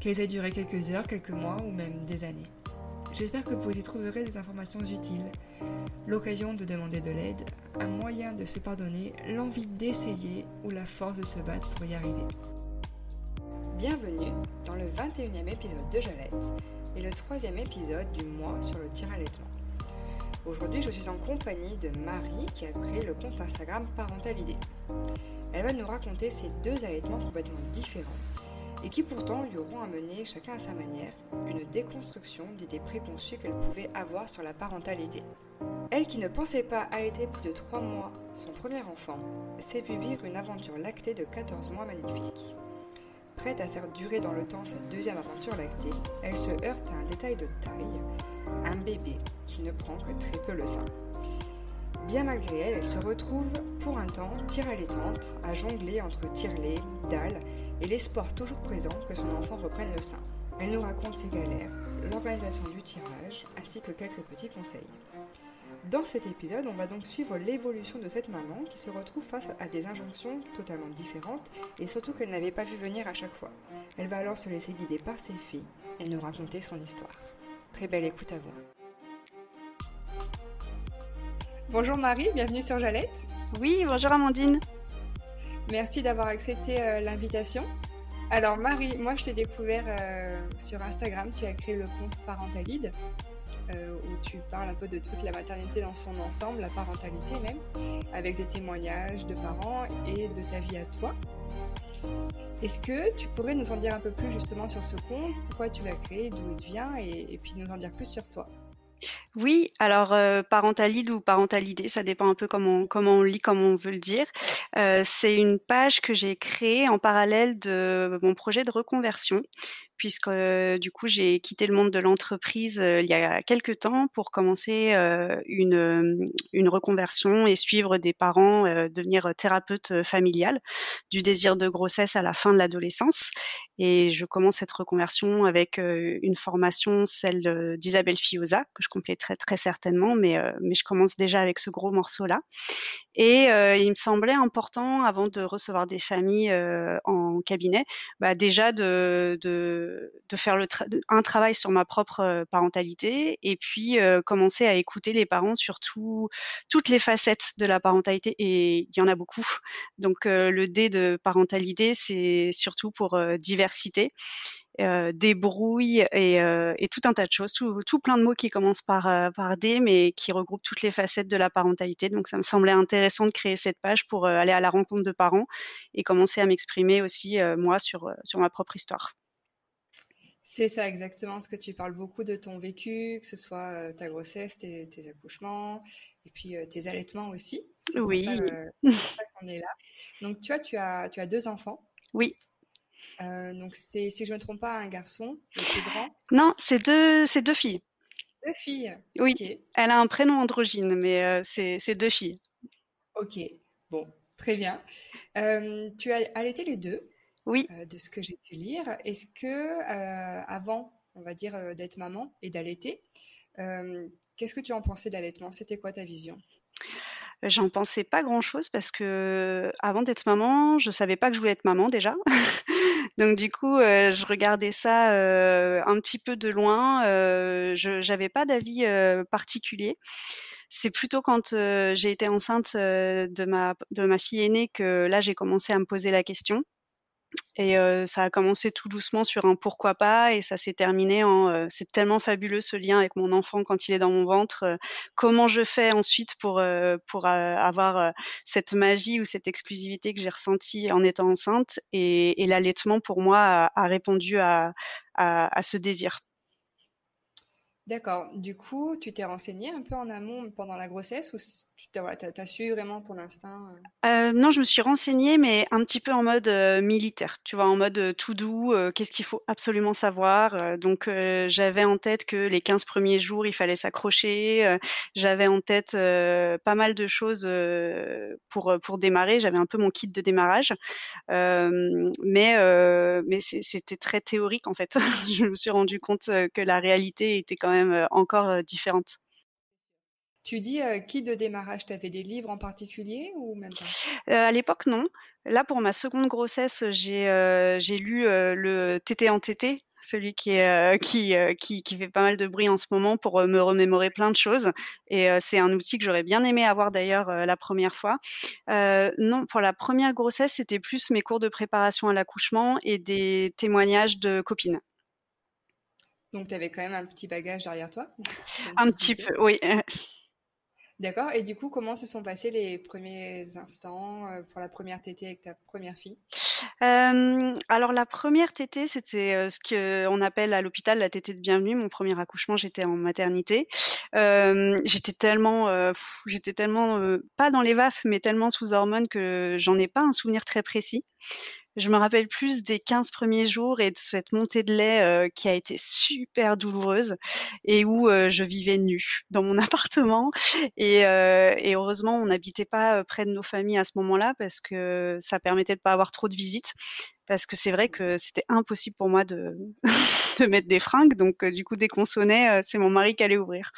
qu'elles aient duré quelques heures, quelques mois ou même des années. J'espère que vous y trouverez des informations utiles, l'occasion de demander de l'aide, un moyen de se pardonner, l'envie d'essayer ou la force de se battre pour y arriver. Bienvenue dans le 21e épisode de Jalette et le troisième épisode du mois sur le tir allaitement. Aujourd'hui, je suis en compagnie de Marie qui a créé le compte Instagram Parentalidée. Elle va nous raconter ses deux allaitements complètement différents et qui pourtant lui auront amené, chacun à sa manière, une déconstruction d'idées préconçues qu'elle pouvait avoir sur la parentalité. Elle qui ne pensait pas allaiter plus de 3 mois son premier enfant, s'est vue vivre une aventure lactée de 14 mois magnifique. Prête à faire durer dans le temps sa deuxième aventure lactée, elle se heurte à un détail de taille, un bébé qui ne prend que très peu le sein. Bien malgré elle, elle se retrouve pour un temps tire allaitante, à jongler entre tire-lait, dalle et l'espoir toujours présent que son enfant reprenne le sein. Elle nous raconte ses galères, l'organisation du tirage, ainsi que quelques petits conseils. Dans cet épisode, on va donc suivre l'évolution de cette maman qui se retrouve face à des injonctions totalement différentes et surtout qu'elle n'avait pas vu venir à chaque fois. Elle va alors se laisser guider par ses filles et nous raconter son histoire. Très belle écoute à vous. Bonjour Marie, bienvenue sur Jalette. Oui, bonjour Amandine. Merci d'avoir accepté euh, l'invitation. Alors Marie, moi je t'ai découvert euh, sur Instagram, tu as créé le compte Parentalide, euh, où tu parles un peu de toute la maternité dans son ensemble, la parentalité même, avec des témoignages de parents et de ta vie à toi. Est-ce que tu pourrais nous en dire un peu plus justement sur ce compte, pourquoi tu l'as créé, d'où il vient, et puis nous en dire plus sur toi oui, alors euh, parentalide ou parentalité, ça dépend un peu comment comment on lit, comment on veut le dire. Euh, c'est une page que j'ai créée en parallèle de mon projet de reconversion, puisque euh, du coup j'ai quitté le monde de l'entreprise il y a quelques temps pour commencer une, une reconversion et suivre des parents, devenir thérapeute familiale du désir de grossesse à la fin de l'adolescence. Et je commence cette reconversion avec une formation, celle d'Isabelle Fioza, que je compléterai très certainement, mais, mais je commence déjà avec ce gros morceau-là. Et il me semblait important, avant de recevoir des familles en cabinet, bah déjà de, faire un travail sur ma propre euh, parentalité et puis euh, commencer à écouter les parents sur toutes les facettes de la parentalité et il y en a beaucoup. Donc euh, le D de parentalité, c'est surtout pour diversité. Euh, débrouille et, et, tout un tas de choses, tout, tout, plein de mots qui commencent par, par D, mais qui regroupent toutes les facettes de la parentalité. Donc ça me semblait intéressant de créer cette page pour aller à la rencontre de parents et commencer à m'exprimer aussi moi sur, sur ma propre histoire. C'est ça exactement, ce que tu parles beaucoup de ton vécu, que ce soit euh, ta grossesse, tes, accouchements, et puis euh, tes allaitements aussi. C'est oui. Euh, pour ça, qu'on est là. Donc tu vois, tu as, tu as deux enfants. Oui. Donc c'est, si je ne me trompe pas, un garçon, le plus grand. Non, c'est deux, c'est deux filles. Deux filles. Oui. Elle a un prénom androgyne, mais c'est, c'est deux filles. Ok. Bon, très bien. tu as allaité les deux. Oui. Euh, de ce que j'ai pu lire. Est-ce que euh, avant, on va dire, euh, d'être maman et d'allaiter, qu'est-ce que tu en pensais d'allaitement C'était quoi ta vision? J'en pensais pas grand-chose parce que avant d'être maman, je savais pas que je voulais être maman déjà. Donc du coup, je regardais ça un petit peu de loin. je j'avais pas d'avis particulier. C'est plutôt quand j'ai été enceinte de ma de ma fille aînée que là j'ai commencé à me poser la question Et euh, ça a commencé tout doucement sur un pourquoi pas et ça s'est terminé en euh, c'est tellement fabuleux ce lien avec mon enfant quand il est dans mon ventre. Comment je fais ensuite pour pour avoir cette magie ou cette exclusivité que j'ai ressentie en étant enceinte et, et l'allaitement pour moi a, a répondu à, à, à ce désir. D'accord. Du coup, tu t'es renseigné un peu en amont pendant la grossesse ou tu as, su vraiment ton instinct euh? Euh, Non, je me suis renseignée, mais un petit peu en mode euh, militaire, tu vois, en mode tout doux, qu'est-ce qu'il faut absolument savoir. donc, j'avais en tête que les 15 premiers jours, il fallait s'accrocher. j'avais en tête pas mal de choses pour, pour démarrer. J'avais un peu mon kit de démarrage. mais mais c'était très théorique, en fait. je me suis rendu compte que la réalité était quand même encore différente. Tu dis qui de démarrage, tu avais des livres en particulier ou même pas? À l'époque, non. Là, pour ma seconde grossesse, j'ai lu le TT en TT, celui qui, est, qui, qui, qui, fait pas mal de bruit en ce moment pour me remémorer plein de choses. Et c'est un outil que j'aurais bien aimé avoir d'ailleurs la première fois. non, pour la première grossesse, c'était plus mes cours de préparation à l'accouchement et des témoignages de copines. Donc, tu avais quand même un petit bagage derrière toi Un petit peu, oui. D'accord. Et du coup, comment se sont passés les premiers instants euh, pour la première tétée avec ta première fille? Euh, Alors la première tétée, c'était euh, ce qu'on appelle à l'hôpital la tétée de bienvenue. Mon premier accouchement, j'étais en maternité. j'étais tellement, j'étais tellement pas dans les vaffes, mais tellement sous hormones que j'en ai pas un souvenir très précis. Je me rappelle plus des 15 premiers jours et de cette montée de lait euh, qui a été super douloureuse et où euh, je vivais nue dans mon appartement. Et, euh, et heureusement, on n'habitait pas près de nos familles à ce moment-là parce que ça permettait de pas avoir trop de visites. Parce que c'est vrai que c'était impossible pour moi de, de mettre des fringues. Donc, du coup, dès qu'on sonnait, c'est mon mari qui allait ouvrir.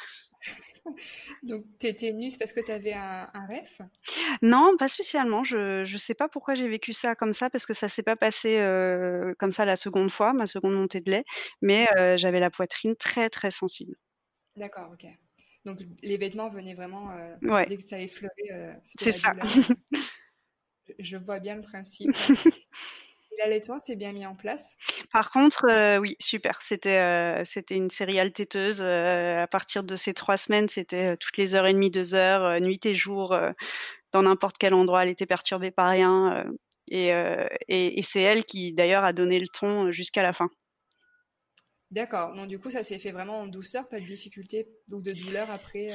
Donc, tu étais nue, parce que tu avais un, un ref? Non, pas spécialement. Je ne sais pas pourquoi j'ai vécu ça comme ça, parce que ça s'est pas passé euh, comme ça la seconde fois, ma seconde montée de lait, mais euh, j'avais la poitrine très, très sensible. D'accord, ok. Donc, les vêtements venaient vraiment euh, dès que ça effleurait. C'est ça. je vois bien le principe. L'allaitement s'est bien mis en place? Par contre, euh, oui, super. C'était euh, c'était une céréale téteuse. Euh, à partir de ces trois semaines, c'était toutes les heures et demie, deux heures, nuit et jour, dans n'importe quel endroit. Elle était perturbée par rien. Et, et, et c'est elle qui, d'ailleurs, a donné le ton jusqu'à la fin. D'accord. Donc, du coup, ça s'est fait vraiment en douceur, pas de difficulté ou de douleur après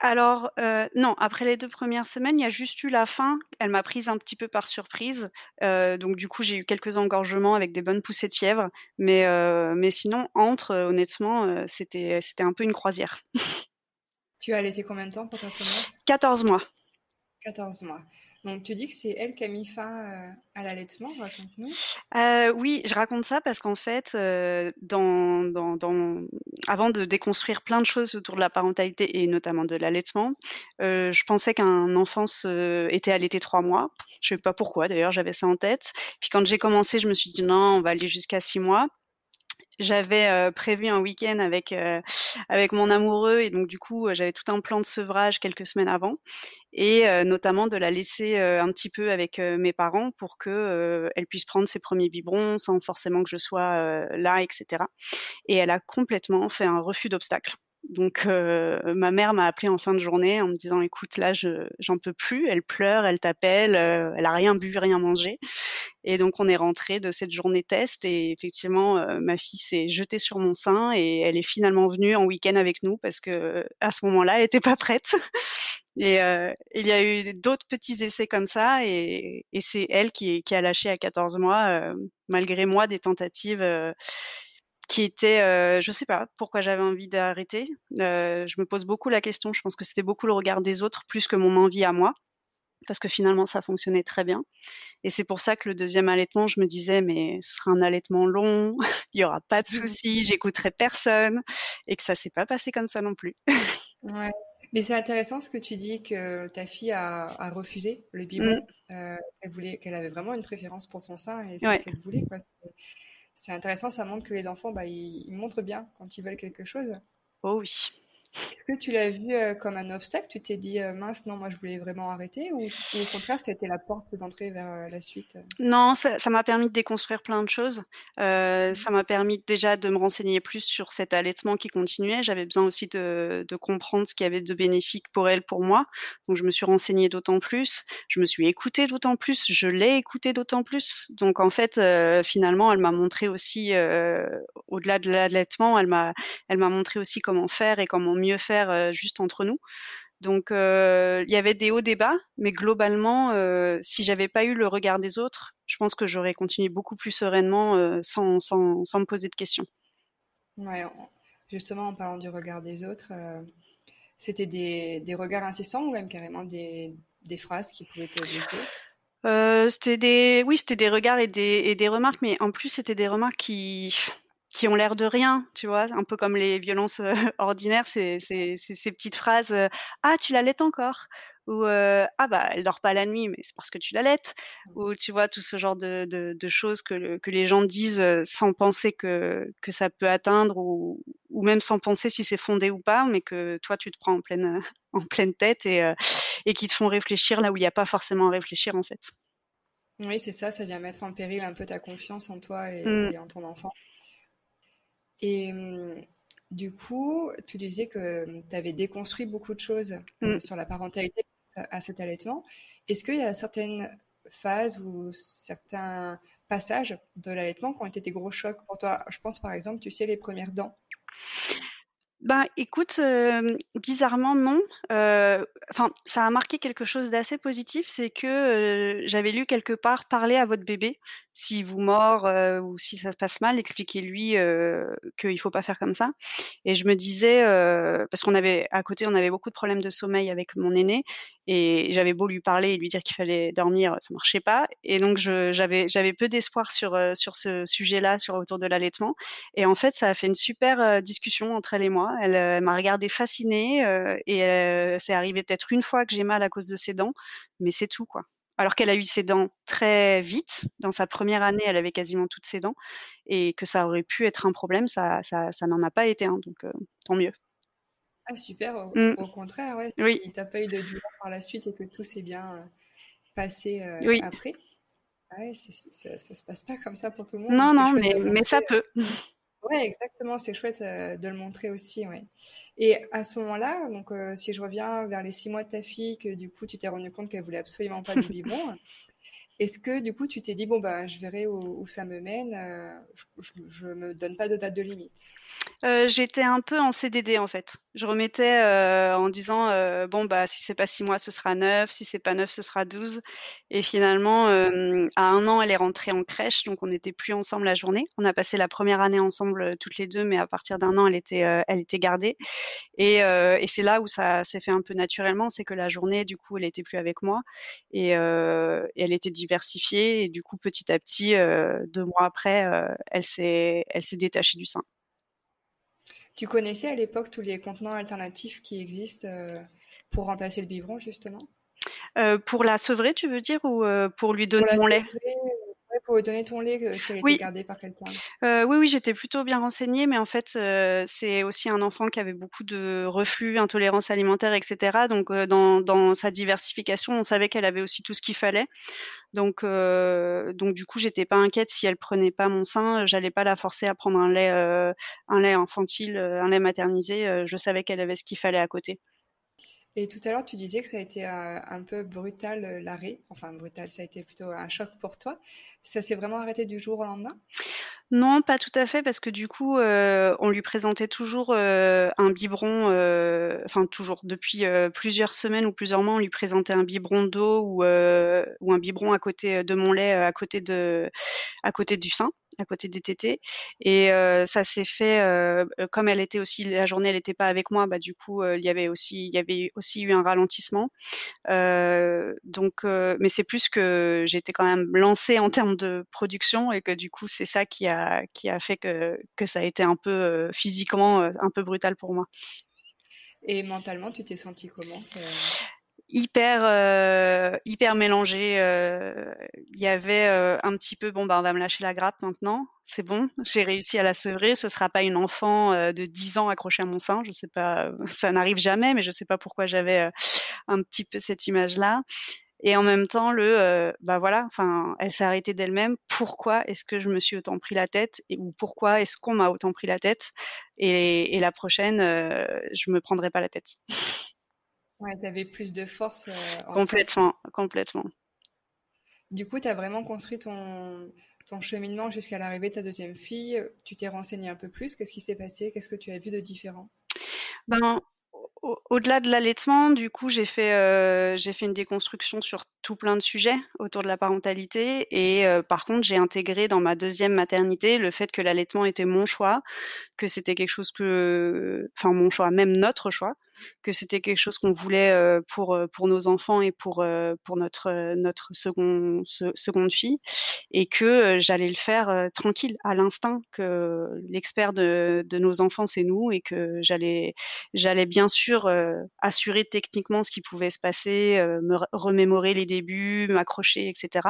alors euh, non, après les deux premières semaines, il y a juste eu la fin. Elle m'a prise un petit peu par surprise. Euh, donc du coup, j'ai eu quelques engorgements avec des bonnes poussées de fièvre. Mais, euh, mais sinon, entre, honnêtement, c'était, c'était un peu une croisière. Tu as laissé combien de temps pour ta première? 14 mois. 14 mois. Donc tu dis que c'est elle qui a mis fin euh, à l'allaitement, raconte-nous. Euh, oui, je raconte ça parce qu'en fait, euh, dans, dans, dans, avant de déconstruire plein de choses autour de la parentalité et notamment de l'allaitement, euh, je pensais qu'un enfant était allaité trois mois. Je sais pas pourquoi, d'ailleurs, j'avais ça en tête. Puis quand j'ai commencé, je me suis dit non, on va aller jusqu'à six mois j'avais euh, prévu un week-end avec euh, avec mon amoureux et donc du coup euh, j'avais tout un plan de sevrage quelques semaines avant et notamment de la laisser un petit peu avec mes parents pour que elle puisse prendre ses premiers biberons sans forcément que je sois là etc et elle a complètement fait un refus d'obstacle donc ma mère m'a appelé en fin de journée en me disant écoute là je j'en peux plus, elle pleure, elle t'appelle, elle a rien bu, rien mangé. Et donc on est rentré de cette journée test et effectivement ma fille s'est jetée sur mon sein et elle est finalement venue en week-end avec nous parce que à ce moment-là elle était pas prête. Et il y a eu d'autres petits essais comme ça et, et c'est elle qui, qui, a lâché à 14 mois malgré moi des tentatives qui était, euh, je sais pas pourquoi j'avais envie d'arrêter. Euh, je me pose beaucoup la question. Je pense que c'était beaucoup le regard des autres plus que mon envie à moi, parce que finalement ça fonctionnait très bien. Et c'est pour ça que le deuxième allaitement, je me disais mais ce sera un allaitement long, il y aura pas de mmh. souci, j'écouterai personne, et que ça s'est pas passé comme ça non plus. ouais. Mais c'est intéressant ce que tu dis que ta fille a, a refusé le biberon. Mmh. Euh, elle voulait, qu'elle avait vraiment une préférence pour ton sein et c'est ce qu'elle voulait. Quoi c'est intéressant, ça montre que les enfants, bah, ils, montrent bien quand ils veulent quelque chose. Oh oui. Est-ce que tu l'as vu euh, comme un obstacle? Tu t'es dit euh, mince, non, moi je voulais vraiment arrêter ou, au contraire, ça a été la porte d'entrée vers euh, la suite Non, ça m'a permis de déconstruire plein de choses. Mmh. ça m'a permis déjà de me renseigner plus sur cet allaitement qui continuait. J'avais besoin aussi de, de comprendre ce qu'il y avait de bénéfique pour elle, pour moi. Donc je me suis renseignée d'autant plus. Je me suis écoutée d'autant plus. Je l'ai écoutée d'autant plus. Donc en fait, finalement, elle m'a montré aussi, au-delà de l'allaitement, elle m'a, elle m'a montré aussi comment faire et comment mieux faire juste entre nous. Donc il y avait des hauts débats, mais globalement, si j'avais pas eu le regard des autres, je pense que j'aurais continué beaucoup plus sereinement sans, sans, sans, me poser de questions. Ouais, justement en parlant du regard des autres, c'était des, des, regards insistants ou même carrément des, des phrases qui pouvaient te blesser? C'était des, oui, c'était des regards et des, et des remarques, mais en plus c'était des remarques qui, qui ont l'air de rien, tu vois, un peu comme les violences euh, ordinaires, c'est ces petites phrases euh, Ah, tu l'allaites encore? ou euh, Ah, bah, elle dort pas la nuit, mais c'est parce que tu l'allaites ou tu vois, tout ce genre de, de, de choses que, que les gens disent sans penser que, que ça peut atteindre ou, ou même sans penser si c'est fondé ou pas, mais que toi, tu te prends en pleine, en pleine tête et, et qui te font réfléchir là où il n'y a pas forcément à réfléchir en fait. Oui, c'est ça, ça vient mettre en péril un peu ta confiance en toi et, mmh. et en ton enfant. Et mmh, du coup, tu disais que mmh, tu avais déconstruit beaucoup de choses euh, mmh. sur la parentalité à cet allaitement. Est-ce qu'il y a certaines phases ou certains passages de l'allaitement qui ont été des gros chocs pour toi? Je pense par exemple, tu sais, les premières dents. Ben, écoute, bizarrement non. Enfin, ça a marqué quelque chose d'assez positif, c'est que j'avais lu quelque part parler à votre bébé s'il vous mord ou si ça se passe mal, expliquez-lui qu'il ne faut pas faire comme ça. Et je me disais, parce qu'on avait à côté, on avait beaucoup de problèmes de sommeil avec mon aîné, et j'avais beau lui parler et lui dire qu'il fallait dormir, ça marchait pas. Et donc j'avais peu d'espoir sur sur ce sujet-là, sur autour de l'allaitement. Et en fait, ça a fait une super discussion entre elle et moi. Elle, m'a regardée fascinée et c'est arrivé peut-être une fois que j'ai mal à cause de ses dents, mais c'est tout quoi alors qu'elle a eu ses dents très vite. Dans sa première année, elle avait quasiment toutes ses dents, et que ça aurait pu être un problème, ça, ça, ça n'en a pas été donc euh, tant mieux. Ah super, au, mmh. contraire, ouais. Oui. Il t'a pas eu de douleur par la suite et que tout s'est bien euh, passé euh, oui. après. Ouais, ça, ça se passe pas comme ça pour tout le monde. Non, non, mais, mais ça peut. Ouais, exactement, c'est chouette euh, de le montrer aussi, ouais. Et à ce moment-là, donc euh, si je reviens vers les six mois de ta fille, que du coup tu t'es rendu compte qu'elle voulait absolument pas du biberon, est-ce que du coup tu t'es dit bon bah je verrai où, ça me mène, euh, je, ne me donne pas de date de limite? Euh, J'étais un peu en CDD en fait. Je remettais euh, en disant bon bah si c'est pas six mois ce sera neuf, si c'est pas neuf ce sera douze. Et finalement à un an elle est rentrée en crèche donc on n'était plus ensemble la journée. On a passé la première année ensemble toutes les deux mais à partir d'un an elle était elle était gardée. Et, c'est là où ça s'est fait un peu naturellement, c'est que la journée du coup elle était plus avec moi et elle était diversifiée et du coup petit à petit, euh, deux mois après, euh, elle s'est elle s'est détachée du sein. Tu connaissais à l'époque tous les contenants alternatifs qui existent euh, pour remplacer le biberon justement? Pour la sevrer, tu veux dire, ou pour lui donner mon lait? Pour donner ton lait si elle oui. était gardée par quelqu'un? Euh, Oui, oui, j'étais plutôt bien renseignée, mais en fait, euh, c'est aussi un enfant qui avait beaucoup de reflux, intolérance alimentaire, etc. Donc, euh, dans, dans, sa diversification, on savait qu'elle avait aussi tout ce qu'il fallait. Donc, euh, donc du coup, j'étais pas inquiète si elle prenait pas mon sein, j'allais pas la forcer à prendre un lait, euh, un lait infantile, un lait maternisé. je savais qu'elle avait ce qu'il fallait à côté. Et tout à l'heure, tu disais que ça a été euh, un peu brutal euh, l'arrêt. Enfin, brutal, ça a été plutôt un choc pour toi. Ça s'est vraiment arrêté du jour au lendemain? Non, pas tout à fait, parce que du coup, euh, on lui présentait toujours un biberon, enfin toujours, depuis plusieurs semaines ou plusieurs mois, on lui présentait un biberon d'eau ou, ou un biberon à côté de mon lait, à côté, de, à côté du sein à côté des tétés. Et ça s'est fait comme elle était aussi la journée, elle n'était pas avec moi. Bah du coup, il y avait aussi eu un ralentissement. donc, mais c'est plus que j'étais quand même lancée en termes de production et que du coup, c'est ça qui a fait que que ça a été un peu physiquement un peu brutal pour moi. Et mentalement, tu t'es sentie comment hyper euh, hyper mélangé. Euh, il y avait euh, un petit peu bon bah on va me lâcher la grappe maintenant, c'est bon, j'ai réussi à la sevrer. Ce sera pas une enfant de 10 ans accrochée à mon sein, je sais pas, ça n'arrive jamais, mais je sais pas pourquoi j'avais un petit peu cette image là. Et en même temps, le bah voilà, enfin, elle s'est arrêtée d'elle-même. Pourquoi est-ce que je me suis autant pris la tête et ou pourquoi est-ce qu'on m'a autant pris la tête et, et la prochaine, je me prendrai pas la tête. Ouais, tu avais plus de force. Euh, complètement, complètement. Du coup, tu as vraiment construit ton, ton cheminement jusqu'à l'arrivée de ta deuxième fille. Tu t'es renseigné un peu plus. Qu'est-ce qui s'est passé? Qu'est-ce que tu as vu de différent? Ben, au-delà de l'allaitement, du coup, j'ai fait, euh, j'ai fait une déconstruction sur tout plein de sujets autour de la parentalité. Et euh, par contre, j'ai intégré dans ma deuxième maternité le fait que l'allaitement était mon choix, que c'était quelque chose que, enfin mon choix, même notre choix, que c'était quelque chose qu'on voulait pour pour nos enfants et pour pour notre notre second seconde fille et que j'allais le faire tranquille à l'instinct que l'expert de de nos enfants c'est nous et que j'allais j'allais bien sûr assurer techniquement ce qui pouvait se passer me remémorer les débuts m'accrocher etc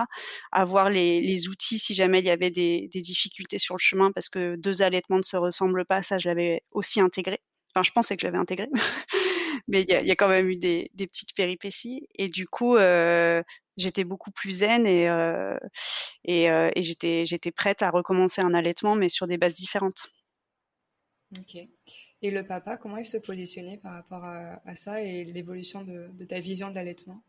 avoir les les outils si jamais il y avait des des difficultés sur le chemin parce que deux allaitements ne se ressemblent pas ça je l'avais aussi intégré Enfin, je pensais que je l'avais intégré, mais il y a, y a, quand même eu des, des, petites péripéties. Et du coup, euh, j'étais beaucoup plus zen et, euh, et, euh, et j'étais, j'étais prête à recommencer un allaitement, mais sur des bases différentes. Ok. Et le papa, comment il se positionnait par rapport à, à ça et l'évolution de, de, ta vision d'allaitement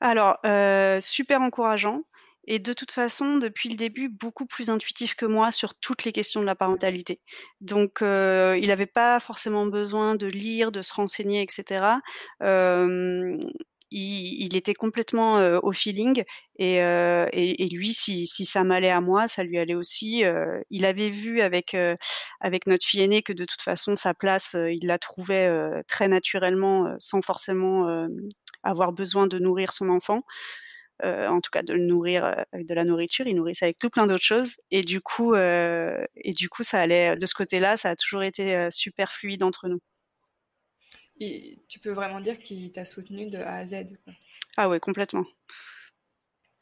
Alors, euh, super encourageant et de toute façon, depuis le début, beaucoup plus intuitif que moi sur toutes les questions de la parentalité. Donc, euh, il n'avait pas forcément besoin de lire, de se renseigner, etc. Il, était complètement euh, au feeling et, euh, lui, si, ça m'allait à moi, ça lui allait aussi. Il avait vu avec avec notre fille aînée que de toute façon sa place, il la trouvait très naturellement, sans forcément avoir besoin de nourrir son enfant. Euh, en tout cas de le nourrir euh, avec de la nourriture, il nourrissait avec tout plein d'autres choses. Et du coup, euh, et du coup, ça allait de ce côté-là, ça a toujours été super fluide entre nous. Et tu peux vraiment dire qu'il t'a soutenu de A à Z. Quoi. Ah ouais, complètement.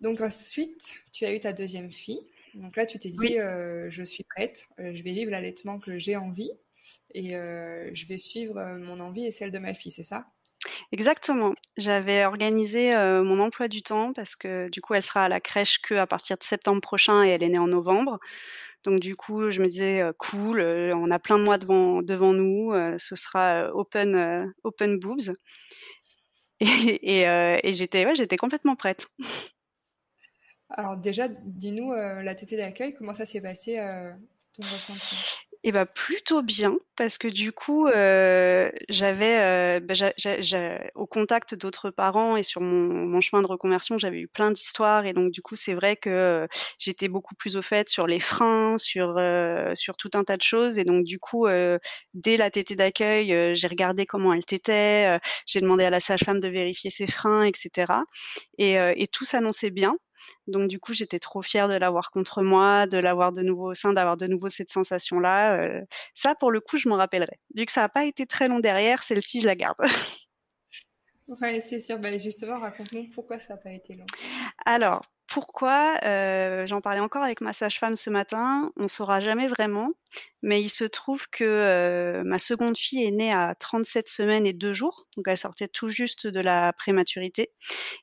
Donc ensuite, tu as eu ta deuxième fille. Donc là, tu t'es dit, oui. euh, je suis prête, je vais vivre l'allaitement que j'ai envie et euh, je vais suivre mon envie et celle de ma fille, c'est ça? Exactement. J'avais organisé mon emploi du temps parce que du coup, elle sera à la crèche que à partir de septembre prochain et elle est née en novembre. Donc du coup, je me disais cool, on a plein de mois devant devant nous, ce sera open open boobs. Et j'étais ouais, j'étais complètement prête. Alors déjà, dis-nous la tétée d'accueil, comment ça s'est passé ton ressenti? Eh ben plutôt bien parce que du coup euh, j'avais euh, ben, au contact d'autres parents et sur mon, mon chemin de reconversion j'avais eu plein d'histoires et donc du coup c'est vrai que euh, j'étais beaucoup plus au fait sur les freins sur euh, sur tout un tas de choses et donc du coup euh, dès la tétée d'accueil euh, j'ai regardé comment elle tétait j'ai demandé à la sage-femme de vérifier ses freins etc et, et tout s'annonçait bien donc du coup, j'étais trop fière de l'avoir contre moi, de l'avoir de nouveau au sein, d'avoir de nouveau cette sensation-là. Euh, ça, pour le coup, je m'en rappellerai. Vu que ça n'a pas été très long derrière, celle-ci, je la garde. ouais, c'est sûr. Bah, justement, raconte-nous pourquoi ça n'a pas été long. Alors, pourquoi euh, J'en parlais encore avec ma sage-femme ce matin. On saura jamais vraiment, mais il se trouve que euh, ma seconde fille est née à 37 semaines et deux jours, donc elle sortait tout juste de la prématurité.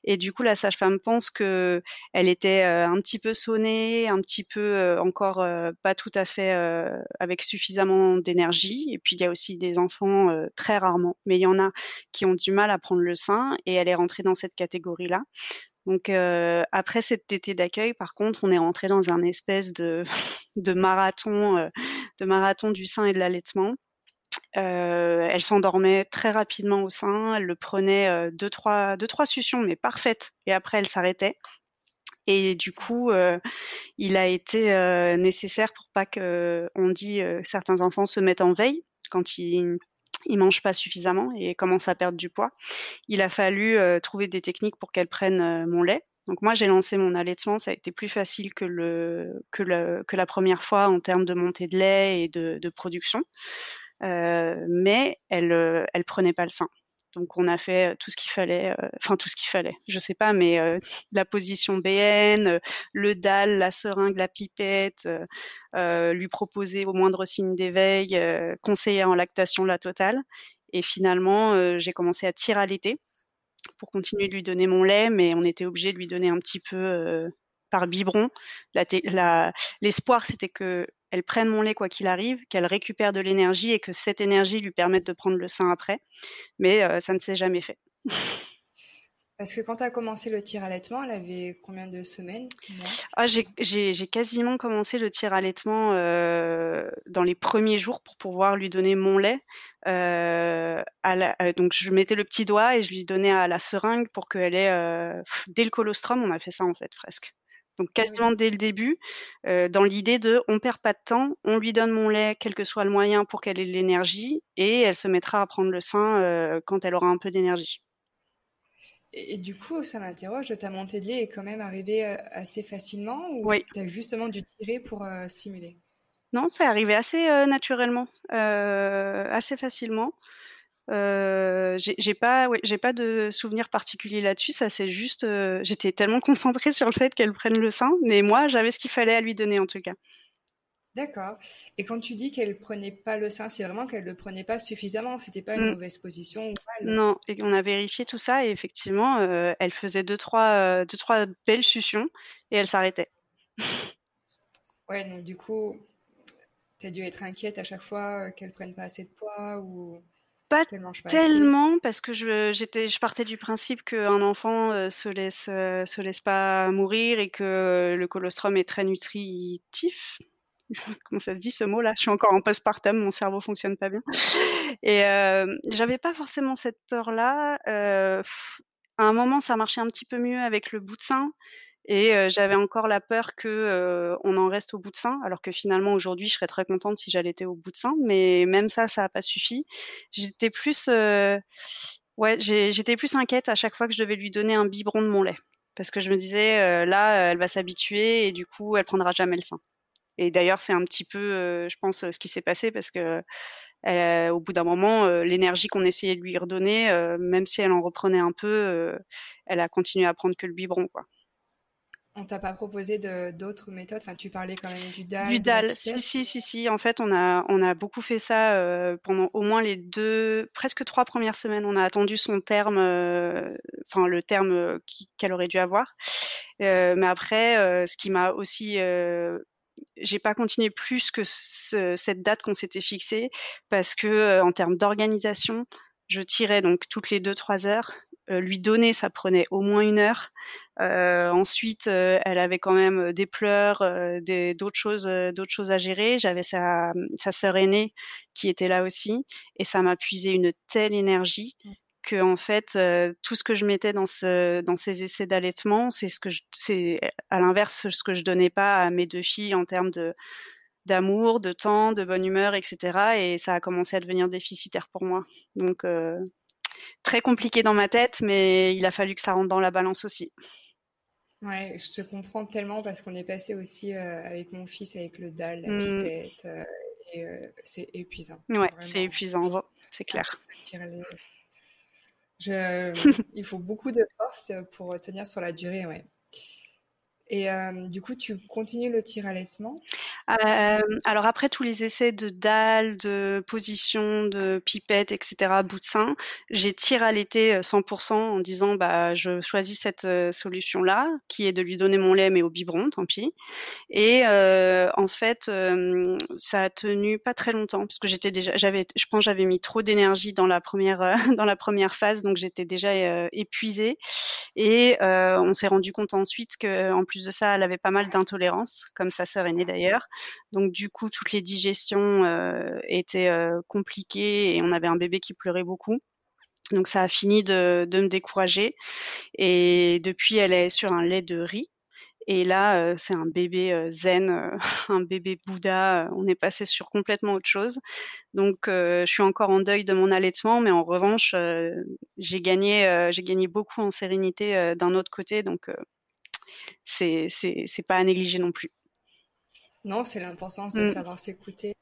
Et du coup, la sage-femme pense que elle était euh, un petit peu sonnée, un petit peu encore pas tout à fait avec suffisamment d'énergie. Et puis il y a aussi des enfants très rarement, mais il y en a qui ont du mal à prendre le sein, et elle est rentrée dans cette catégorie-là. Donc euh, après cette tétée d'accueil, par contre, on est rentré dans un espèce de, marathon, euh, de marathon du sein et de l'allaitement. Euh, elle s'endormait très rapidement au sein, elle le prenait euh, deux trois deux trois suctions mais parfaites et après elle s'arrêtait. Et du coup, euh, il a été nécessaire pour pas que on dit certains enfants se mettent en veille quand ils il mange pas suffisamment et commence à perdre du poids. Il a fallu euh, trouver des techniques pour qu'elle prenne euh, mon lait. Donc moi j'ai lancé mon allaitement, ça a été plus facile que le que le que la première fois en termes de montée de lait et de, de production, euh, mais elle elle prenait pas le sein. Donc on a fait tout ce qu'il fallait, enfin tout ce qu'il fallait, je sais pas, mais la position BN, le dalle, la seringue, la pipette, lui proposer au moindre signe d'éveil, conseiller en lactation la totale. Et finalement, j'ai commencé à tirer à l'été pour continuer de lui donner mon lait, mais on était obligé de lui donner un petit peu par biberon. L'espoir, c'était que elle prenne mon lait quoi qu'il arrive, qu'elle récupère de l'énergie et que cette énergie lui permette de prendre le sein après. Mais ça ne s'est jamais fait. Parce que quand tu as commencé le tir allaitement, elle avait combien de semaines ah, J'ai quasiment commencé le tir allaitement euh, dans les premiers jours pour pouvoir lui donner mon lait. Euh, euh, donc je mettais le petit doigt et je lui donnais à la seringue pour qu'elle ait... dès le colostrum, on a fait ça en fait presque. Donc quasiment dès le début, dans l'idée de on perd pas de temps, on lui donne mon lait, quel que soit le moyen pour qu'elle ait de l'énergie, et elle se mettra à prendre le sein quand elle aura un peu d'énergie. Et, du coup, ça m'interroge, ta montée de lait est quand même arrivée assez facilement ou tu as justement dû tirer pour euh, stimuler? Non, c'est arrivé assez naturellement, assez facilement. J'ai pas, j'ai pas de souvenir particulier là-dessus. Ça, c'est juste, j'étais tellement concentrée sur le fait qu'elle prenne le sein, mais moi, j'avais ce qu'il fallait à lui donner en tout cas. D'accord. Et quand tu dis qu'elle prenait pas le sein, c'est vraiment qu'elle le prenait pas suffisamment. C'était pas une mmh. mauvaise position ou Non. Et on a vérifié tout ça et effectivement, euh, elle faisait deux trois, euh, deux trois belles suctions et elle s'arrêtait. ouais. Donc du coup, tu as dû être inquiète à chaque fois euh, qu'elle prenne pas assez de poids ou pas, tellement parce que je j'étais je partais du principe qu'un enfant se laisse se laisse pas mourir et que le colostrum est très nutritif comment ça se dit ce mot-là? Je suis encore en postpartum, mon cerveau fonctionne pas bien. Et euh, j'avais pas forcément cette peur-là. Euh, à un moment, ça marchait un petit peu mieux avec le bout de sein. Et euh, j'avais encore la peur que euh, on en reste au bout de sein, alors que finalement aujourd'hui je serais très contente si j'allais être au bout de sein, mais même ça, ça n'a pas suffi. J'étais plus, euh, ouais, j'étais plus inquiète à chaque fois que je devais lui donner un biberon de mon lait, parce que je me disais là, elle va s'habituer et du coup, elle prendra jamais le sein. Et d'ailleurs, c'est un petit peu, je pense, ce qui s'est passé parce que au bout d'un moment, l'énergie qu'on essayait de lui redonner, même si elle en reprenait un peu, elle a continué à prendre que le biberon, quoi. On t'a pas proposé d'autres méthodes? Enfin, tu parlais quand même du DAL. Du DAL, si, si, si, si. En fait, on a, on a beaucoup fait ça pendant au moins les deux, presque trois premières semaines. On a attendu son terme, enfin le terme qu'elle aurait dû avoir. mais après, ce qui m'a aussi j'ai pas continué plus que cette date qu'on s'était fixée parce que euh, en termes d'organisation, je tirais donc toutes les deux trois heures. Euh, lui donner, ça prenait au moins une heure. Euh, ensuite, elle avait quand même des pleurs, d'autres choses, d'autres choses à gérer. J'avais sa, sa sœur aînée qui était là aussi, et ça m'a puisé une telle énergie mmh que en fait euh, tout ce que je mettais dans ce dans ces essais d'allaitement c'est ce que c'est à l'inverse ce que je donnais pas à mes deux filles en termes de d'amour de temps de bonne humeur etc et ça a commencé à devenir déficitaire pour moi donc euh, très compliqué dans ma tête mais il a fallu que ça rentre dans la balance aussi ouais je te comprends tellement parce qu'on est passé aussi euh, avec mon fils avec le dalle la mmh. pipette et c'est épuisant ouais c'est épuisant c'est clair je, il faut beaucoup de force pour tenir sur la durée, ouais. Et euh, du coup, tu continues le tir allaitement euh, Alors après tous les essais de dalle, de position, de pipette, etc., bout de sein, j'ai tiré allaité 100% en disant bah je choisis cette euh, solution-là, qui est de lui donner mon lait mais au biberon, tant pis. Et euh, en fait, euh, ça a tenu pas très longtemps parce que j'étais déjà, j'avais, je pense, j'avais mis trop d'énergie dans la première dans la première phase, donc j'étais déjà épuisée. Et on s'est rendu compte ensuite que en plus plus de ça, elle avait pas mal d'intolérance, comme sa sœur aînée d'ailleurs. Donc du coup, toutes les digestions euh, étaient euh, compliquées et on avait un bébé qui pleurait beaucoup. Donc ça a fini de, me décourager. Et depuis, elle est sur un lait de riz. Et là, euh, c'est un bébé zen, un bébé Bouddha. on est passé sur complètement autre chose. Donc, je suis encore en deuil de mon allaitement, mais en revanche, j'ai gagné, j'ai gagné beaucoup en sérénité d'un autre côté. Donc, c'est c'est pas à négliger non plus. Non, c'est l'importance de mmh. savoir s'écouter.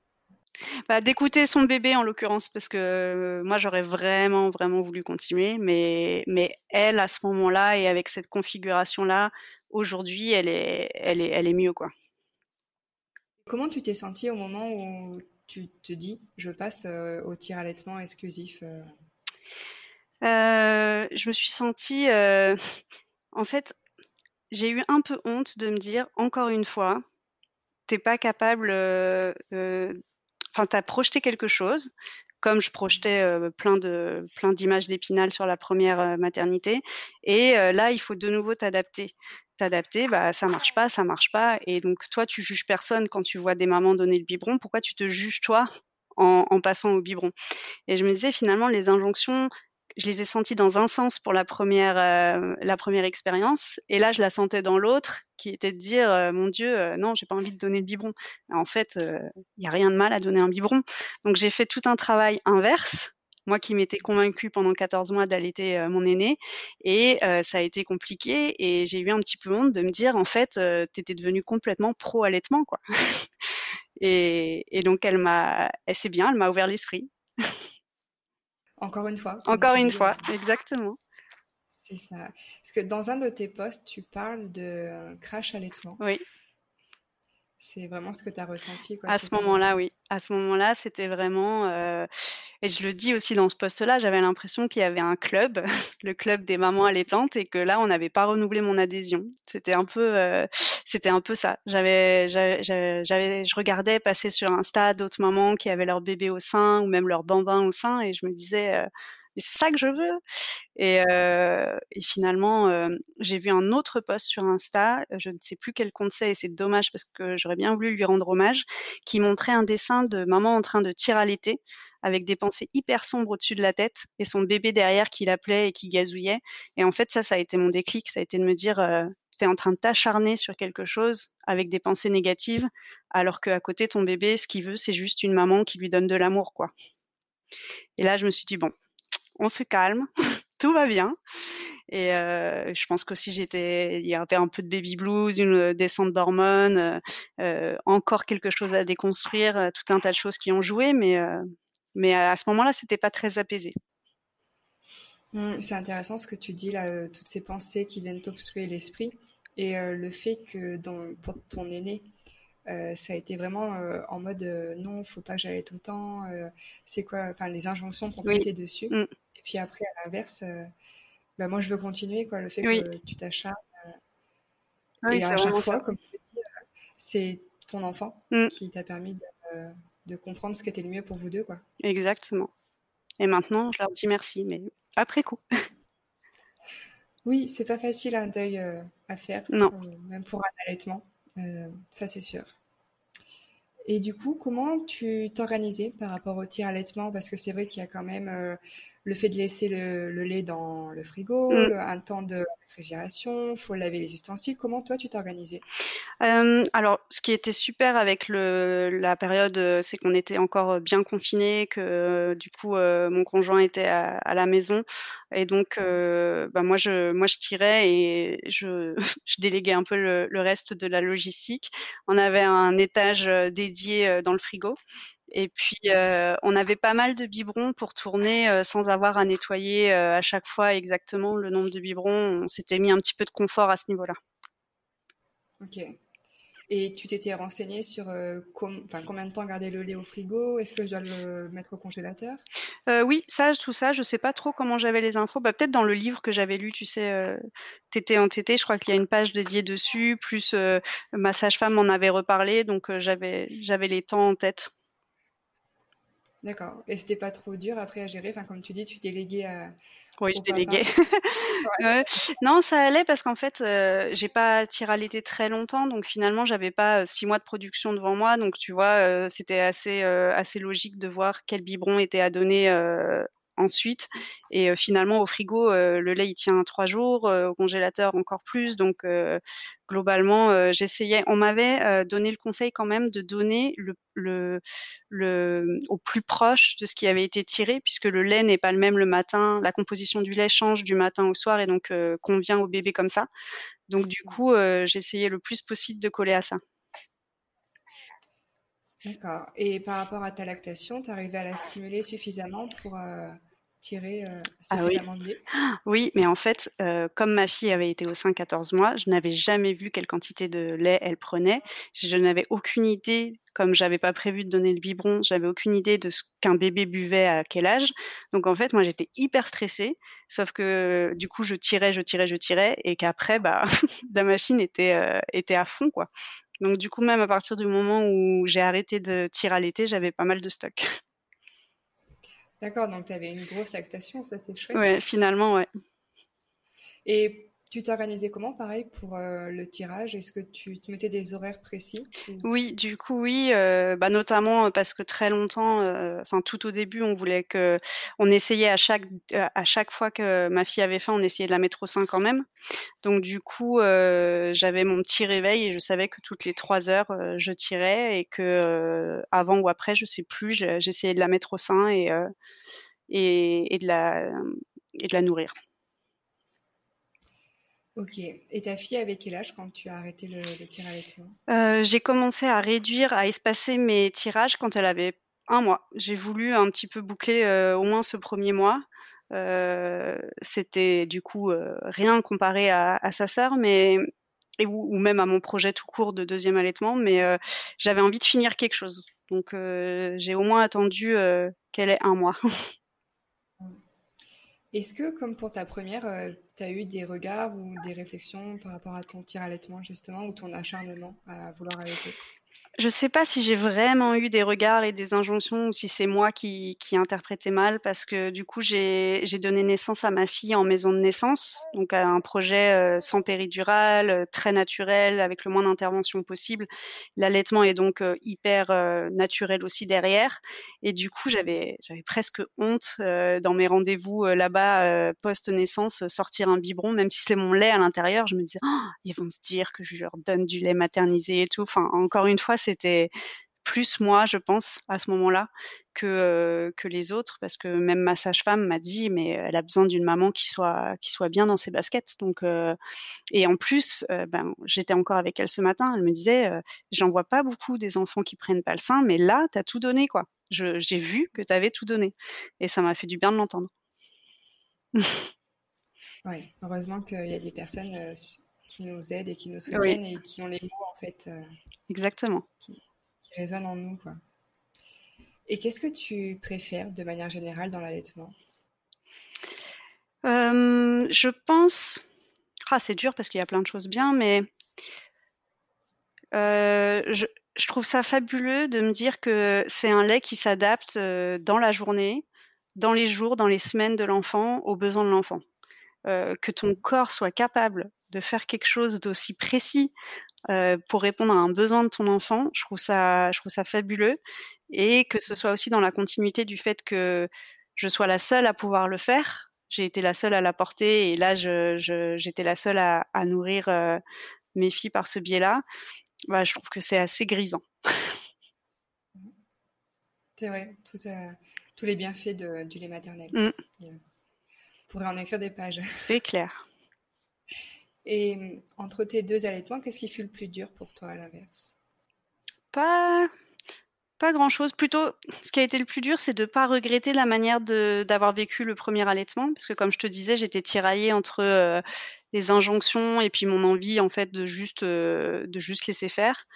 Bah, d'écouter son bébé en l'occurrence parce que moi j'aurais vraiment vraiment voulu continuer mais mais elle à ce moment-là et avec cette configuration là aujourd'hui elle est elle est elle est mieux quoi. Comment tu t'es sentie au moment où tu te dis je passe au tir allaitement exclusif Je me suis sentie en fait j'ai eu un peu honte de me dire encore une fois t'es pas capable enfin, tu as projeté quelque chose, comme je projetais plein de plein d'images d'épinal sur la première maternité. Et là, il faut de nouveau t'adapter. T'adapter, bah ça marche pas, ça marche pas. Et donc toi, tu juges personne quand tu vois des mamans donner le biberon. Pourquoi tu te juges toi en, en passant au biberon? Et je me disais finalement, les injonctions, je les ai sentis dans un sens pour la première, euh, la première expérience, et là, je la sentais dans l'autre, qui était de dire, euh, mon Dieu, euh, non, j'ai pas envie de donner le biberon. En fait, il y a rien de mal à donner un biberon. Donc, j'ai fait tout un travail inverse. Moi qui m'étais convaincue pendant 14 mois d'allaiter mon aîné, et ça a été compliqué, et j'ai eu un petit peu honte de me dire, en fait, t'étais devenue complètement pro-allaitement, quoi. et, et donc, elle m'a, elle sait bien, elle m'a ouvert l'esprit. Encore une fois. Encore une fois, exactement. C'est ça. Parce que dans un de tes posts, tu parles de crash allaitement. Oui. C'est vraiment ce que tu as ressenti. à ce moment-là, oui. À ce moment-là, c'était vraiment. Euh, et je le dis aussi dans ce poste-là, j'avais l'impression qu'il y avait un club, le club des mamans allaitantes, et que là, on n'avait pas renouvelé mon adhésion. C'était un peu, euh, c'était un peu ça. J'avais, j'avais, je regardais passer sur Insta d'autres mamans qui avaient leur bébé au sein ou même leur bambin au sein, et je me disais. Euh, mais c'est ça que je veux. Et, finalement, j'ai vu un autre post sur Insta, je ne sais plus quel compte c'est, et c'est dommage parce que j'aurais bien voulu lui rendre hommage, qui montrait un dessin de maman en train de tirer à l'été, avec des pensées hyper sombres au-dessus de la tête, et son bébé derrière qui l'appelait et qui gazouillait. Et en fait, ça, ça a été mon déclic, ça a été de me dire, euh, tu es en train de t'acharner sur quelque chose avec des pensées négatives, alors qu'à côté, ton bébé, ce qu'il veut, c'est juste une maman qui lui donne de l'amour, quoi. Et là, je me suis dit, bon, on se calme, tout va bien. Et euh, je pense qu'aussi j'étais, il y avait un peu de baby blues, une descente d'hormones, euh, euh, encore quelque chose à déconstruire, tout un tas de choses qui ont joué, mais mais à ce moment-là, c'était pas très apaisé. Mmh, c'est intéressant ce que tu dis là, toutes ces pensées qui viennent t'obstruer l'esprit et le fait que dans, pour ton aîné, euh, ça a été vraiment euh, en mode euh, non, faut pas que j'aille tout le temps. c'est quoi, enfin les injonctions qu'on oui. mettait dessus. Mm. Et puis après, à l'inverse, bah, moi je veux continuer quoi. Le fait que tu t'acharnes. et à chaque fois, comme tu dis, c'est ton enfant mm. qui t'a permis de, de, comprendre ce qui était le mieux pour vous deux quoi. Exactement. Et maintenant, je leur dis merci, mais après coup. oui, c'est pas facile un deuil à faire, non. même pour un allaitement. Euh, ça, c'est sûr. Et du coup, comment tu t'organisais par rapport au tir allaitement Parce que c'est vrai qu'il y a quand même euh, le fait de laisser le, lait dans le frigo, mm. un temps de réfrigération, faut laver les ustensiles. Comment toi tu t'organisais euh, Alors, ce qui était super avec le, la période, euh, c'est qu'on était encore bien confinés, que euh, du coup mon conjoint était à, à, la maison et donc bah moi je moi je tirais et je, je déléguais un peu le, le reste de la logistique. On avait un étage dédié dans le frigo et puis, euh, on avait pas mal de biberons pour tourner euh, sans avoir à nettoyer euh, à chaque fois exactement le nombre de biberons. On s'était mis un petit peu de confort à ce niveau-là. Ok. Et tu t'étais renseigné sur combien de temps garder le lait au frigo? Est-ce que je dois le mettre au congélateur? Oui, ça, tout ça, je sais pas trop comment j'avais les infos. Bah, peut-être dans le livre que j'avais lu, tu sais, Tété en Tété, je crois qu'il y a une page dédiée dessus. Plus ma sage-femme en avait reparlé, donc j'avais j'avais les temps en tête. D'accord. Et c'était pas trop dur après à gérer? Enfin, comme tu dis, tu déléguais à. Oui, je déléguais. Non, ça allait parce qu'en fait, euh, j'ai pas tiré à l'été très longtemps, donc finalement, j'avais pas euh, six mois de production devant moi, donc tu vois, euh, c'était assez assez logique de voir quel biberon était à donner ensuite. Et finalement, au frigo, le lait il tient trois jours, au congélateur encore plus. Donc globalement, j'essayais. On m'avait donné le conseil quand même de donner le, le, le, au plus proche de ce qui avait été tiré, puisque le lait n'est pas le même le matin. La composition du lait change du matin au soir et donc convient au bébé comme ça. Donc du coup, j'essayais le plus possible de coller à ça. D'accord. Et par rapport à ta lactation, tu arrivais à la stimuler suffisamment pour tirer ah suffisamment de lait? Oui, mais en fait, comme ma fille avait été au sein 14 mois, je n'avais jamais vu quelle quantité de lait elle prenait. Je n'avais aucune idée, comme j'avais pas prévu de donner le biberon, j'avais aucune idée de ce qu'un bébé buvait à quel âge. Donc en fait, moi j'étais hyper stressée, sauf que du coup je tirais, je tirais, je tirais, et qu'après, bah, la machine était, était à fond, quoi. Donc du coup, même à partir du moment où j'ai arrêté de tirer à l'été, j'avais pas mal de stock. D'accord, donc tu avais une grosse lactation, ça c'est chouette. Ouais, finalement, ouais. Et tu t'organisais comment, pareil, pour euh, le tirage? Est-ce que tu mettais des horaires précis Oui, du coup, oui, euh, bah, notamment parce que très longtemps, euh, enfin tout au début, on voulait que, on essayait à chaque à chaque fois que ma fille avait faim, on essayait de la mettre au sein quand même. Donc du coup, j'avais mon petit réveil et je savais que toutes les trois heures, je tirais et que avant ou après, je sais plus, j'essayais de la mettre au sein et, et de la et de la nourrir. Ok. Et ta fille avait quel âge quand tu as arrêté le, tir à euh, J'ai commencé à réduire, à espacer mes tirages quand elle avait un mois. J'ai voulu un petit peu boucler euh, au moins ce premier mois. Euh, c'était du coup rien comparé à, sa sœur, mais et, ou, même à mon projet tout court de deuxième allaitement, mais j'avais envie de finir quelque chose. Donc j'ai au moins attendu qu'elle ait un mois. Est-ce que, comme pour ta première, euh, tu as eu des regards ou des réflexions par rapport à ton tir allaitement, justement, ou ton acharnement à vouloir allaiter je sais pas si j'ai vraiment eu des regards et des injonctions ou si c'est moi qui, qui interprétais mal parce que du coup j'ai donné naissance à ma fille en maison de naissance, donc à un projet euh, sans péridurale, euh, très naturel, avec le moins d'intervention possible. L'allaitement est donc euh, hyper naturel aussi derrière et du coup j'avais j'avais presque honte dans mes rendez-vous là-bas post naissance sortir un biberon même si c'est mon lait à l'intérieur, je me disais oh, ils vont se dire que je leur donne du lait maternisé et tout. Enfin encore une fois c'était plus moi, je pense, à ce moment-là, que que les autres, parce que même ma sage-femme m'a dit, mais elle a besoin d'une maman qui soit qui soit bien dans ses baskets. Donc, et en plus, ben, j'étais encore avec elle ce matin. Elle me disait, j'en vois pas beaucoup des enfants qui prennent pas le sein, mais là, tu as tout donné, quoi. J'ai vu que tu tout donné, et ça m'a fait du bien de l'entendre. oui, heureusement qu'il y a des personnes qui nous aident et qui nous soutiennent et qui ont les mots en fait. Exactement. Qui, résonnent en nous. Quoi. Et qu'est-ce que tu préfères de manière générale dans l'allaitement? Euh, Je pense. Ah, c'est dur parce qu'il y a plein de choses bien, mais euh, je, je, trouve ça fabuleux de me dire que c'est un lait qui s'adapte euh, dans la journée, dans les jours, dans les semaines de l'enfant, aux besoins de l'enfant. Que ton corps soit capable de faire quelque chose d'aussi précis euh, pour répondre à un besoin de ton enfant. Je trouve ça, je trouve ça fabuleux et que ce soit aussi dans la continuité du fait que je sois la seule à pouvoir le faire. J'ai été la seule à la porter et là, je, j'étais la seule à, à nourrir euh, mes filles par ce biais-là. Bah, je trouve que c'est assez grisant. C'est vrai, tous les bienfaits de, du lait maternel. Mm. On pourrait en écrire des pages. C'est clair. Et mmh, entre tes deux allaitements, qu'est-ce qui fut le plus dur pour toi à l'inverse? Pas pas grand-chose. Plutôt, ce qui a été le plus dur, c'est de ne pas regretter la manière d'avoir vécu le premier allaitement, parce que comme je te disais, j'étais tiraillée entre euh, les injonctions et puis mon envie en fait de juste euh, de juste laisser faire.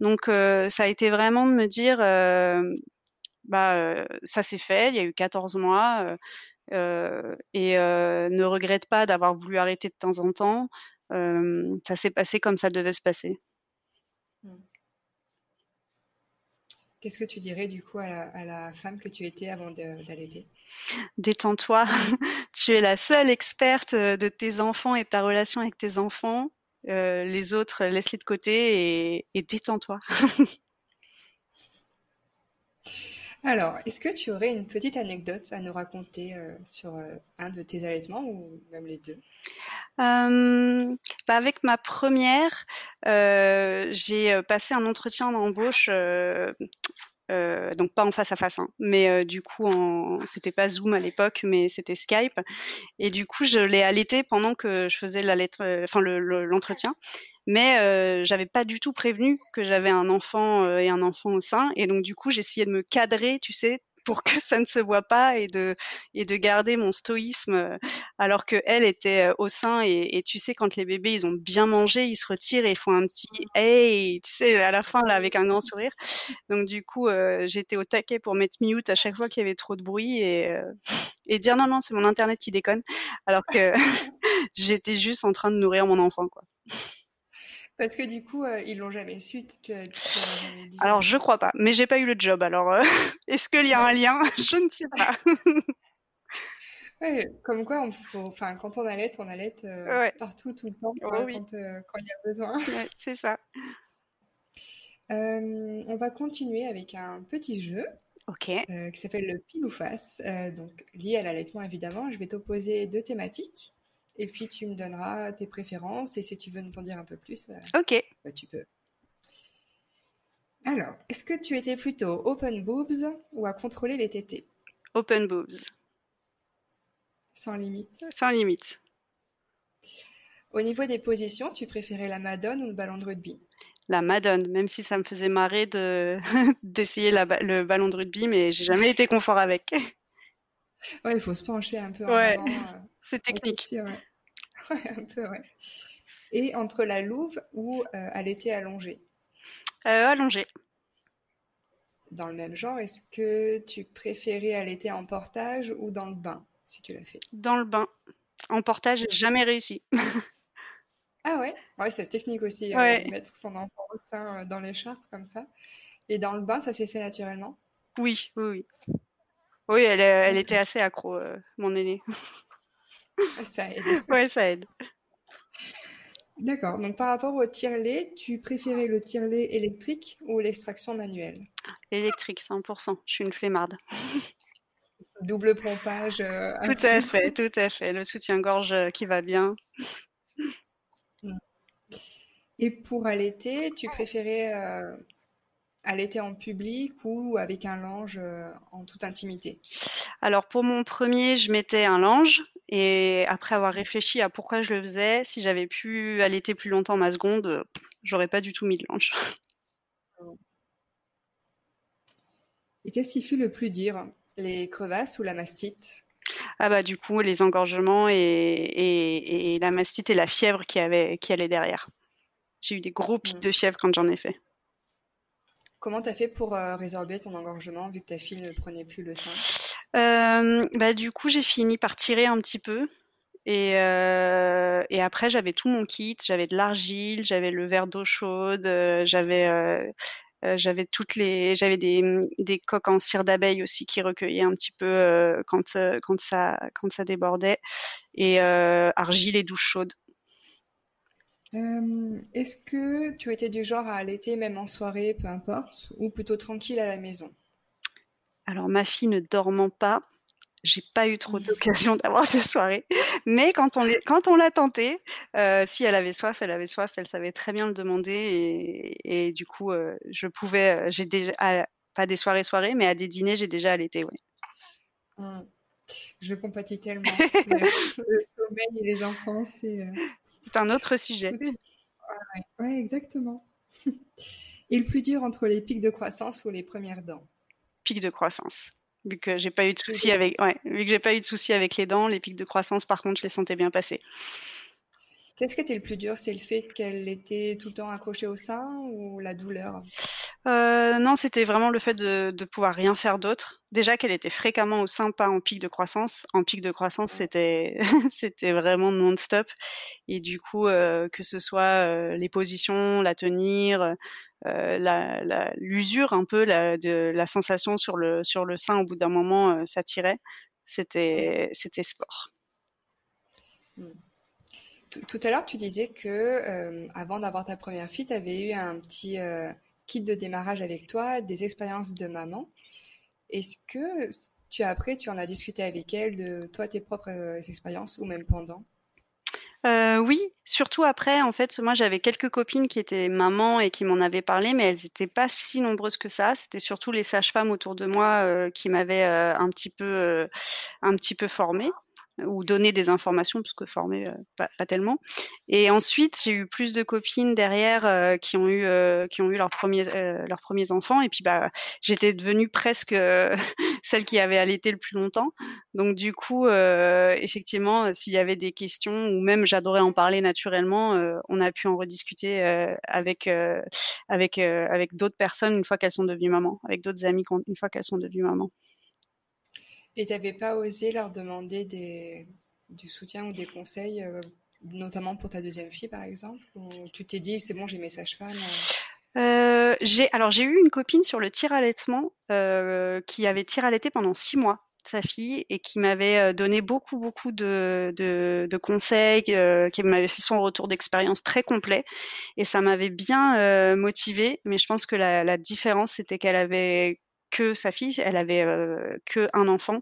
Donc euh, ça a été vraiment de me dire, bah ça s'est fait, il y a eu 14 mois. Et ne regrette pas d'avoir voulu arrêter de temps en temps ça s'est passé comme ça devait se passer. Mmh. Qu'est-ce que tu dirais du coup à la, femme que tu étais avant d'allaiter? Détends-toi, tu es la seule experte de tes enfants et de ta relation avec tes enfants. les autres, laisse-les de côté et, et détends-toi. Alors, est-ce que tu aurais une petite anecdote à nous raconter sur un de tes allaitements ou même les deux? Euh, bah avec ma première, euh, j'ai passé un entretien d'embauche, euh, euh, donc pas en face à face, hein, mais du coup, c'était pas Zoom à l'époque, mais c'était Skype. Et du coup, je l'ai allaité pendant que je faisais lettre, enfin l'entretien. Mais euh, j'avais pas du tout prévenu que j'avais un enfant et un enfant au sein, et donc du coup j'essayais de me cadrer, tu sais, pour que ça ne se voit pas et de et de garder mon stoïsme euh, alors que elle était euh, au sein. Et, et, tu sais quand les bébés ils ont bien mangé ils se retirent et ils font un petit hey tu sais à la fin là avec un grand sourire. Donc du coup euh, j'étais au taquet pour mettre mute à chaque fois qu'il y avait trop de bruit et euh, et dire non non c'est mon internet qui déconne alors que j'étais juste en train de nourrir mon enfant quoi parce que du coup, euh, ils l'ont jamais su. Tu, tu jamais dit. Alors, je crois pas, mais j'ai pas eu le job. Alors, euh, est-ce qu'il y a un lien? Je ne sais pas. ouais, comme quoi, on faut, enfin, quand on allait, on allait euh, ouais. partout, tout le temps, quoi, oui. quand, euh, quand, il y a besoin. C'est ça. on va continuer avec un petit jeu. Ok. qui s'appelle le pile ou face, donc lié à l'allaitement évidemment. Je vais t'opposer deux thématiques et puis tu me donneras tes préférences et si tu veux nous en dire un peu plus, euh, ok, bah, tu peux. Alors, est-ce que tu étais plutôt open boobs ou à contrôler les tétés? Open boobs. Sans limite. Sans limite. Au niveau des positions, tu préférais la madone ou le ballon de rugby? La madone, même si ça me faisait marrer de d'essayer le ballon de rugby, mais j'ai jamais été confort avec. Ouais, il faut se pencher un peu. Ouais. En avant, euh, C'est technique. Aussi, ouais. ouais. un peu, ouais. Et entre la louve ou euh, elle était allongée? Euh, Allongée. Dans le même genre, est-ce que tu préférais allaiter en portage ou dans le bain, si tu l'as fait? Dans le bain. En portage, j'ai jamais réussi. ah ouais? Ouais, c'est technique aussi, ouais. euh, mettre son enfant au sein euh, dans l'écharpe comme ça. Et dans le bain, ça s'est fait naturellement? Oui, oui, oui. Oui, elle, elle était assez accro, euh, mon aînée. Ça aide. Ouais, ça aide. D'accord. Donc par rapport au tire-lait, tu préférais le tire-lait électrique ou l'extraction manuelle? Électrique, 100%. Je suis une flemmarde. Double pompage. Euh, tout à fait, tout à fait. Le soutien-gorge euh, qui va bien. Et pour allaiter, tu préférais euh, allaiter en public ou avec un linge euh, en toute intimité? Alors pour mon premier, je mettais un linge. Et après avoir réfléchi à pourquoi je le faisais, si j'avais pu allaiter plus longtemps ma seconde, j'aurais pas du tout mis de linge. Et qu'est-ce qui fut le plus dur? Les crevasses ou la mastite? Ah bah du coup les engorgements et, et, et, la mastite et la fièvre qui, avait, qui allait derrière. J'ai eu des gros pics mmh. de fièvre quand j'en ai fait. Comment t'as fait pour euh, résorber ton engorgement vu que ta fille ne prenait plus le sein? Euh, bah, du coup, j'ai fini par tirer un petit peu. Et, euh, et après, j'avais tout mon kit. J'avais de l'argile, j'avais le verre d'eau chaude, euh, j'avais j'avais toutes les, j'avais des, des coques en cire d'abeille aussi qui recueillaient un petit peu quand quand ça quand ça débordait. Et argile et douche chaude. Est-ce que tu étais du genre à allaiter même en soirée, peu importe, ou plutôt tranquille à la maison? Alors ma fille ne dormant pas, j'ai pas eu trop d'occasion d'avoir des soirées, mais quand on, quand on l'a tenté, euh, si elle avait soif, elle avait soif, elle savait très bien le demander et, et du coup euh, je pouvais, j'ai déjà à, pas des soirées soirées, mais à des dîners j'ai déjà allaité, oui. Mmh. Je compatis tellement. le, le, sommeil et les enfants, c'est. Euh, c'est un autre sujet. Ouais, ouais, exactement. et le plus dur entre les pics de croissance ou les premières dents? Pic de croissance. Vu que j'ai pas eu de soucis avec, ouais, vu que j'ai pas eu de soucis avec les dents, les pics de croissance, par contre, je les sentais bien passer. Qu'est-ce qui était le plus dur? C'est le fait qu'elle était tout le temps accrochée au sein ou la douleur? Euh, Non, c'était vraiment le fait de, de pouvoir rien faire d'autre. Déjà qu'elle était fréquemment au sein, pas en pic de croissance. En pic de croissance, c'était c'était vraiment non-stop. Et du coup, euh, que ce soit euh, les positions, la tenir, euh, l'usure un peu la, de la sensation sur le sur le sein au bout d'un moment euh, ça tirait c'était c'était sport. Mmh. tout à l'heure tu disais que euh, avant d'avoir ta première fille tu avais eu un petit euh, kit de démarrage avec toi des expériences de maman. Est-ce que tu après tu en as discuté avec elle de toi tes propres expériences ou même pendant? Euh, oui, surtout après, en fait, moi j'avais quelques copines qui étaient mamans et qui m'en avaient parlé, mais elles n'étaient pas si nombreuses que ça. C'était surtout les sages-femmes autour de moi qui m'avaient un petit peu, un petit peu formée. Ou donner des informations, parce que former, pas, pas, tellement. Et ensuite, j'ai eu plus de copines derrière qui ont eu qui ont eu leurs premiers leurs premiers enfants. Et puis bah, j'étais devenue presque celle qui avait allaité le plus longtemps. Donc du coup, effectivement, s'il y avait des questions ou même j'adorais en parler naturellement, on a pu en rediscuter avec avec avec d'autres personnes une fois qu'elles sont devenues maman, avec d'autres amis une fois qu'elles sont devenues maman. Et tu n'avais pas osé leur demander du soutien ou des conseils, euh, notamment pour ta deuxième fille, par exemple? Ou tu t'es dit, c'est bon, j'ai mes sages-femmes euh? Euh, j'ai alors j'ai eu une copine sur le tir allaitement qui avait tir allaité pendant six mois sa fille et qui m'avait donné beaucoup beaucoup de, de, conseils, qui m'avait fait son retour d'expérience très complet et ça m'avait bien euh, motivée. Mais je pense que la différence c'était qu'elle avait que sa fille, elle avait que un enfant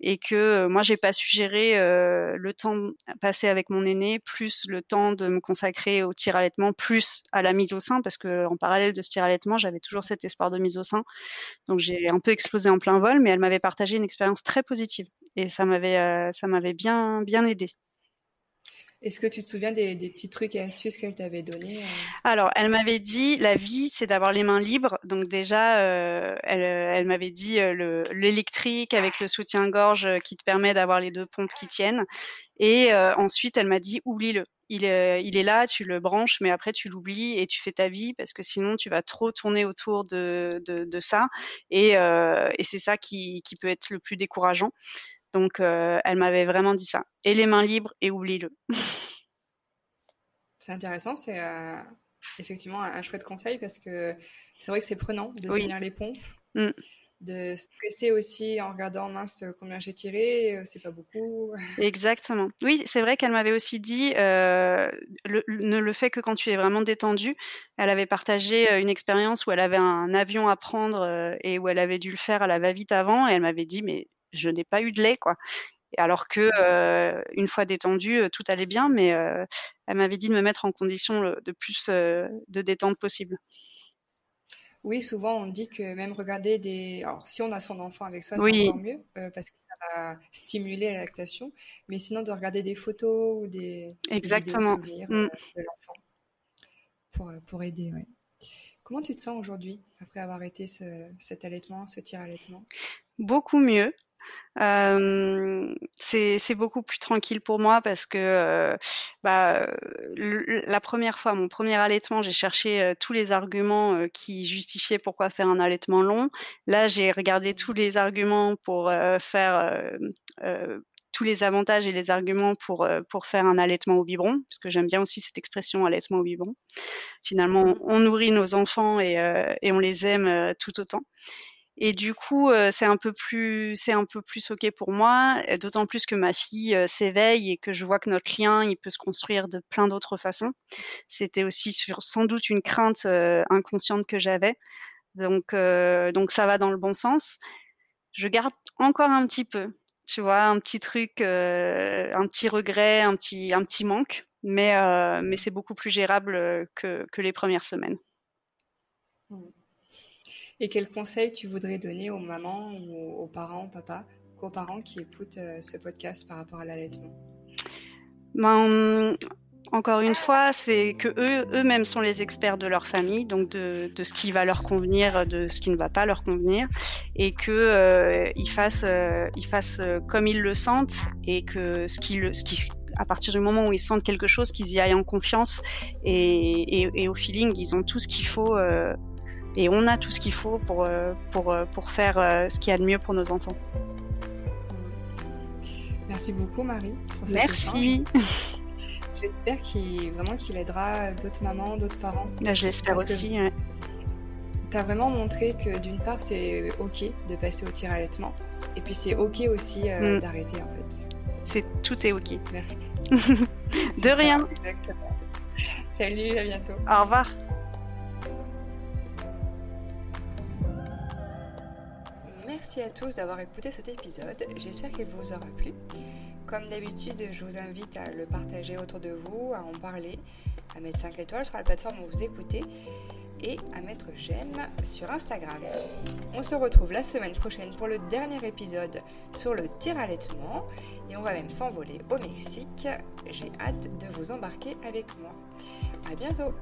et que moi j'ai pas su gérer le temps passé avec mon aîné plus le temps de me consacrer au tir allaitement plus à la mise au sein parce que en parallèle de ce tir allaitement j'avais toujours cet espoir de mise au sein donc j'ai un peu explosé en plein vol mais elle m'avait partagé une expérience très positive et ça m'avait ça m'avait bien bien aidé. Est-ce que tu te souviens des, petits trucs et astuces qu'elle t'avait donnés euh? Alors, elle m'avait dit, la vie, c'est d'avoir les mains libres. Donc déjà, euh, elle, elle m'avait dit euh, l'électrique avec le soutien-gorge qui te permet d'avoir les deux pompes qui tiennent. Et ensuite, elle m'a dit, oublie-le. Il est, là, tu le branches, mais après tu l'oublies et tu fais ta vie parce que sinon tu vas trop tourner autour de, ça. Et, c'est ça qui peut être le plus décourageant. Donc, euh, elle m'avait vraiment dit ça. Et les mains libres et oublie-le. c'est intéressant, c'est euh, effectivement un, chouette conseil parce que c'est vrai que c'est prenant de tenir les pompes. Mm. De stresser aussi en regardant mince combien j'ai tiré, euh, c'est pas beaucoup. Exactement. Oui, c'est vrai qu'elle m'avait aussi dit ne le fais que quand tu es vraiment détendu. Elle avait partagé une expérience où elle avait un avion à prendre et où elle avait dû le faire à la va-vite avant et elle m'avait dit mais je n'ai pas eu de lait, quoi. Alors que une fois détendue, tout allait bien, mais elle m'avait dit de me mettre en condition de plus de détente possible. Oui, souvent on dit que même regarder des. Alors, si on a son enfant avec soi, c'est encore mieux parce que ça va stimuler la lactation. Mais sinon, de regarder des photos ou des, Exactement. souvenirs mmh. de l'enfant pour, pour aider. Comment tu te sens aujourd'hui après avoir été cet allaitement, ce tir allaitement Beaucoup mieux. Euh, c'est beaucoup plus tranquille pour moi parce que euh, bah, la première fois, mon premier allaitement, j'ai cherché euh, tous les arguments qui justifiaient pourquoi faire un allaitement long. Là, j'ai regardé tous les arguments pour faire tous les avantages et les arguments pour pour faire un allaitement au biberon, parce que j'aime bien aussi cette expression allaitement au biberon. Finalement, on, nourrit nos enfants et, et on les aime tout autant. Et du coup, c'est un peu plus, c'est un peu plus ok pour moi. D'autant plus que ma fille s'éveille et que je vois que notre lien, il peut se construire de plein d'autres façons. C'était aussi sans doute une crainte inconsciente que j'avais. Donc, donc ça va dans le bon sens. Je garde encore un petit peu, tu vois, un petit truc, un petit regret, un petit, un petit manque, mais mais c'est beaucoup plus gérable que, que les premières semaines. Mmh. Et quel conseil tu voudrais donner aux mamans ou aux parents, papa, aux parents qui écoutent euh, ce podcast par rapport à l'allaitement? Ben, encore une fois, c'est que eux, eux-mêmes sont les experts de leur famille, donc de, ce qui va leur convenir, de ce qui ne va pas leur convenir, et que euh, fassent, euh, fassent comme ils le sentent, et que ce qui, ce qui, à partir du moment où ils sentent quelque chose, qu'ils y aillent en confiance et, au feeling, ils ont tout ce qu'il faut et on a tout ce qu'il faut pour, euh, pour, euh, pour faire euh, ce qu'il y a de mieux pour nos enfants. Merci beaucoup Marie. Merci. J'espère qu'il vraiment qu'il aidera d'autres mamans, d'autres parents. Bah, je l'espère aussi. Tu as vraiment montré que d'une part c'est ok de passer au tir allaitement et puis c'est ok aussi mm. d'arrêter en fait. C'est tout est ok. Merci. de rien. exactement. Salut, à bientôt. Au revoir. Merci à tous d'avoir écouté cet épisode, j'espère qu'il vous aura plu. Comme d'habitude, je vous invite à le partager autour de vous, à en parler, à mettre 5 étoiles sur la plateforme où vous écoutez. et à mettre j'aime sur Instagram. On se retrouve la semaine prochaine pour le dernier épisode sur le tir allaitement et on va même s'envoler au Mexique. J'ai hâte de vous embarquer avec moi. À bientôt